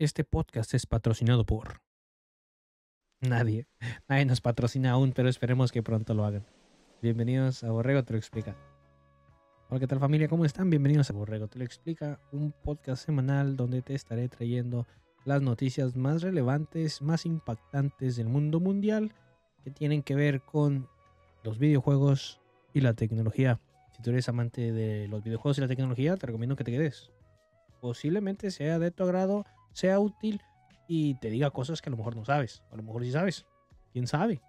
Este podcast es patrocinado por nadie. Nadie nos patrocina aún, pero esperemos que pronto lo hagan. Bienvenidos a Borrego Te lo explica. Hola, ¿qué tal familia? ¿Cómo están? Bienvenidos a Borrego Te lo explica, un podcast semanal donde te estaré trayendo las noticias más relevantes, más impactantes del mundo mundial que tienen que ver con los videojuegos y la tecnología. Si tú eres amante de los videojuegos y la tecnología, te recomiendo que te quedes. Posiblemente sea de tu agrado sea útil y te diga cosas que a lo mejor no sabes. A lo mejor sí sabes. ¿Quién sabe?